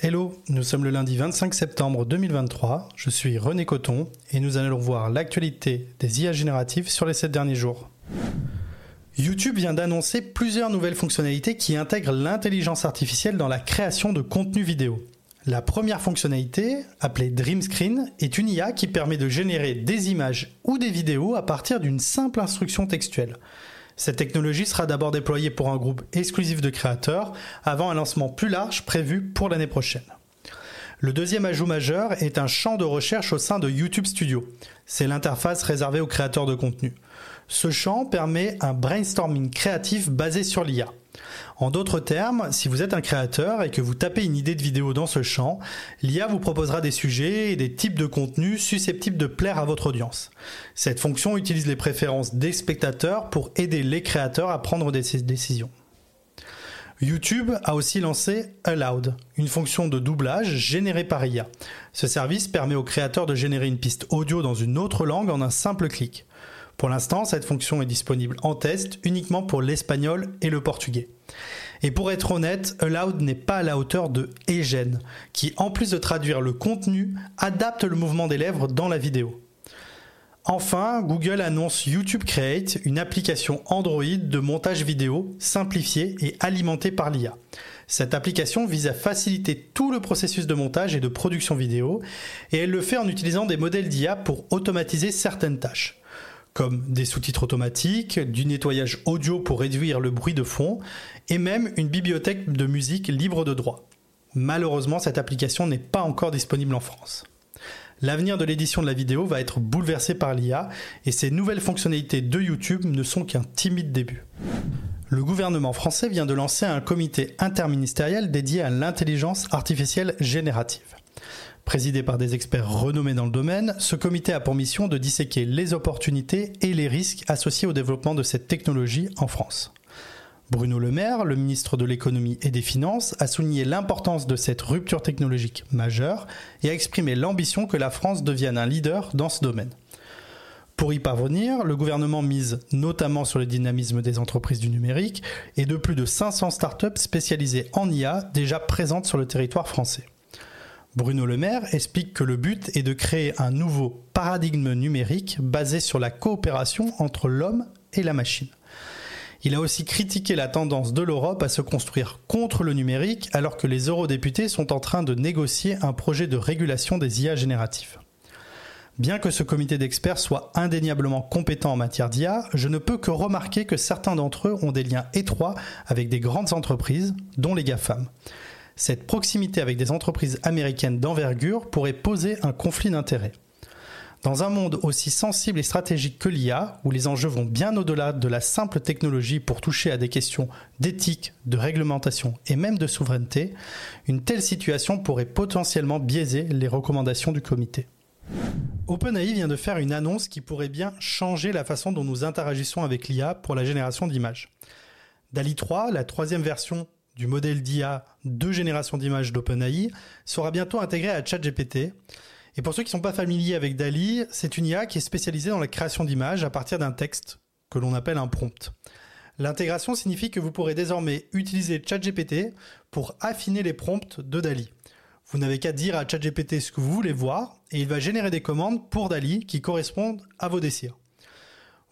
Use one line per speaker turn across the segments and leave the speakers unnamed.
Hello, nous sommes le lundi 25 septembre 2023, je suis René Coton et nous allons voir l'actualité des IA génératives sur les 7 derniers jours. YouTube vient d'annoncer plusieurs nouvelles fonctionnalités qui intègrent l'intelligence artificielle dans la création de contenu vidéo. La première fonctionnalité, appelée Dream Screen, est une IA qui permet de générer des images ou des vidéos à partir d'une simple instruction textuelle. Cette technologie sera d'abord déployée pour un groupe exclusif de créateurs avant un lancement plus large prévu pour l'année prochaine. Le deuxième ajout majeur est un champ de recherche au sein de YouTube Studio. C'est l'interface réservée aux créateurs de contenu. Ce champ permet un brainstorming créatif basé sur l'IA. En d'autres termes, si vous êtes un créateur et que vous tapez une idée de vidéo dans ce champ, l'IA vous proposera des sujets et des types de contenus susceptibles de plaire à votre audience. Cette fonction utilise les préférences des spectateurs pour aider les créateurs à prendre des décisions. YouTube a aussi lancé Aloud, une fonction de doublage générée par IA. Ce service permet aux créateurs de générer une piste audio dans une autre langue en un simple clic. Pour l'instant, cette fonction est disponible en test uniquement pour l'espagnol et le portugais. Et pour être honnête, Aloud n'est pas à la hauteur de Egen, qui en plus de traduire le contenu, adapte le mouvement des lèvres dans la vidéo. Enfin, Google annonce YouTube Create, une application Android de montage vidéo simplifiée et alimentée par l'IA. Cette application vise à faciliter tout le processus de montage et de production vidéo, et elle le fait en utilisant des modèles d'IA pour automatiser certaines tâches comme des sous-titres automatiques, du nettoyage audio pour réduire le bruit de fond, et même une bibliothèque de musique libre de droit. Malheureusement, cette application n'est pas encore disponible en France. L'avenir de l'édition de la vidéo va être bouleversé par l'IA et ces nouvelles fonctionnalités de YouTube ne sont qu'un timide début. Le gouvernement français vient de lancer un comité interministériel dédié à l'intelligence artificielle générative. Présidé par des experts renommés dans le domaine, ce comité a pour mission de disséquer les opportunités et les risques associés au développement de cette technologie en France. Bruno Le Maire, le ministre de l'économie et des finances, a souligné l'importance de cette rupture technologique majeure et a exprimé l'ambition que la France devienne un leader dans ce domaine. Pour y parvenir, le gouvernement mise notamment sur le dynamisme des entreprises du numérique et de plus de 500 startups spécialisées en IA déjà présentes sur le territoire français. Bruno Le Maire explique que le but est de créer un nouveau paradigme numérique basé sur la coopération entre l'homme et la machine. Il a aussi critiqué la tendance de l'Europe à se construire contre le numérique alors que les eurodéputés sont en train de négocier un projet de régulation des IA génératifs. Bien que ce comité d'experts soit indéniablement compétent en matière d'IA, je ne peux que remarquer que certains d'entre eux ont des liens étroits avec des grandes entreprises, dont les GAFAM cette proximité avec des entreprises américaines d'envergure pourrait poser un conflit d'intérêts. Dans un monde aussi sensible et stratégique que l'IA, où les enjeux vont bien au-delà de la simple technologie pour toucher à des questions d'éthique, de réglementation et même de souveraineté, une telle situation pourrait potentiellement biaiser les recommandations du comité. OpenAI vient de faire une annonce qui pourrait bien changer la façon dont nous interagissons avec l'IA pour la génération d'images. DALI 3, la troisième version du modèle d'IA de génération d'images d'OpenAI sera bientôt intégré à ChatGPT. Et pour ceux qui ne sont pas familiers avec DALI, c'est une IA qui est spécialisée dans la création d'images à partir d'un texte que l'on appelle un prompt. L'intégration signifie que vous pourrez désormais utiliser ChatGPT pour affiner les prompts de DALI. Vous n'avez qu'à dire à ChatGPT ce que vous voulez voir et il va générer des commandes pour DALI qui correspondent à vos désirs.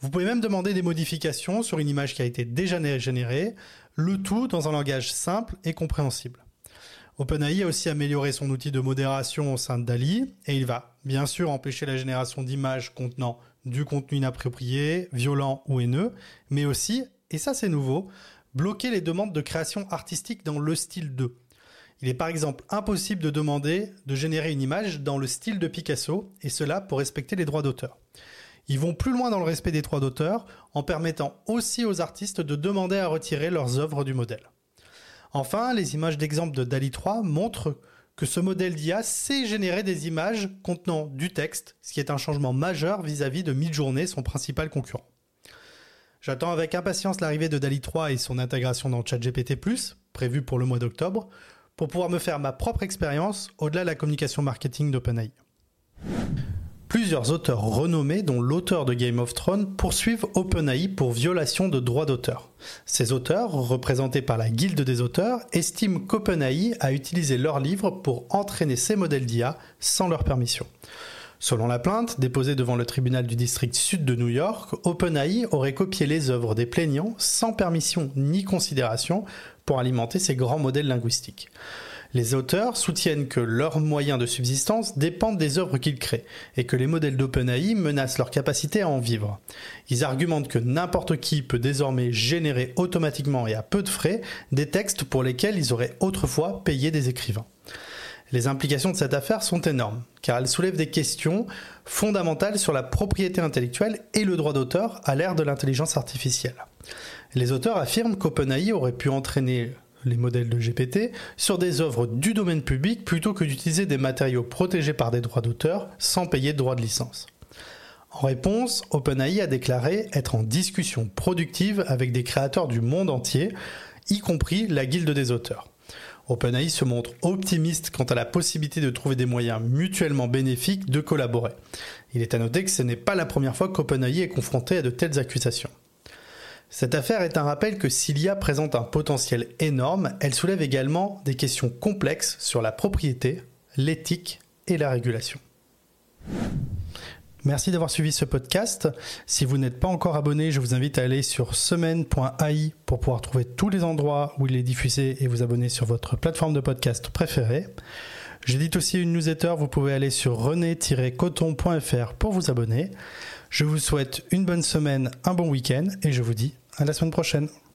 Vous pouvez même demander des modifications sur une image qui a été déjà générée, le tout dans un langage simple et compréhensible. OpenAI a aussi amélioré son outil de modération au sein de DALI et il va bien sûr empêcher la génération d'images contenant du contenu inapproprié, violent ou haineux, mais aussi, et ça c'est nouveau, bloquer les demandes de création artistique dans le style 2. Il est par exemple impossible de demander de générer une image dans le style de Picasso, et cela pour respecter les droits d'auteur. Ils vont plus loin dans le respect des droits d'auteur en permettant aussi aux artistes de demander à retirer leurs œuvres du modèle. Enfin, les images d'exemple de DALI 3 montrent que ce modèle d'IA sait générer des images contenant du texte, ce qui est un changement majeur vis-à-vis de Midjourney, son principal concurrent. J'attends avec impatience l'arrivée de DALI 3 et son intégration dans ChatGPT+, prévue pour le mois d'octobre, pour pouvoir me faire ma propre expérience au-delà de la communication marketing d'OpenAI. Plusieurs auteurs renommés, dont l'auteur de Game of Thrones, poursuivent OpenAI pour violation de droits d'auteur. Ces auteurs, représentés par la Guilde des auteurs, estiment qu'OpenAI a utilisé leurs livres pour entraîner ces modèles d'IA sans leur permission. Selon la plainte, déposée devant le tribunal du district sud de New York, OpenAI aurait copié les œuvres des plaignants sans permission ni considération pour alimenter ces grands modèles linguistiques. Les auteurs soutiennent que leurs moyens de subsistance dépendent des œuvres qu'ils créent et que les modèles d'OpenAI menacent leur capacité à en vivre. Ils argumentent que n'importe qui peut désormais générer automatiquement et à peu de frais des textes pour lesquels ils auraient autrefois payé des écrivains. Les implications de cette affaire sont énormes, car elles soulèvent des questions fondamentales sur la propriété intellectuelle et le droit d'auteur à l'ère de l'intelligence artificielle. Les auteurs affirment qu'OpenAI aurait pu entraîner les modèles de GPT, sur des œuvres du domaine public plutôt que d'utiliser des matériaux protégés par des droits d'auteur sans payer de droits de licence. En réponse, OpenAI a déclaré être en discussion productive avec des créateurs du monde entier, y compris la guilde des auteurs. OpenAI se montre optimiste quant à la possibilité de trouver des moyens mutuellement bénéfiques de collaborer. Il est à noter que ce n'est pas la première fois qu'OpenAI est confronté à de telles accusations. Cette affaire est un rappel que s'il y a présente un potentiel énorme, elle soulève également des questions complexes sur la propriété, l'éthique et la régulation. Merci d'avoir suivi ce podcast. Si vous n'êtes pas encore abonné, je vous invite à aller sur semaine.ai pour pouvoir trouver tous les endroits où il est diffusé et vous abonner sur votre plateforme de podcast préférée. J'édite aussi une newsletter, vous pouvez aller sur rené-coton.fr pour vous abonner. Je vous souhaite une bonne semaine, un bon week-end et je vous dis à la semaine prochaine.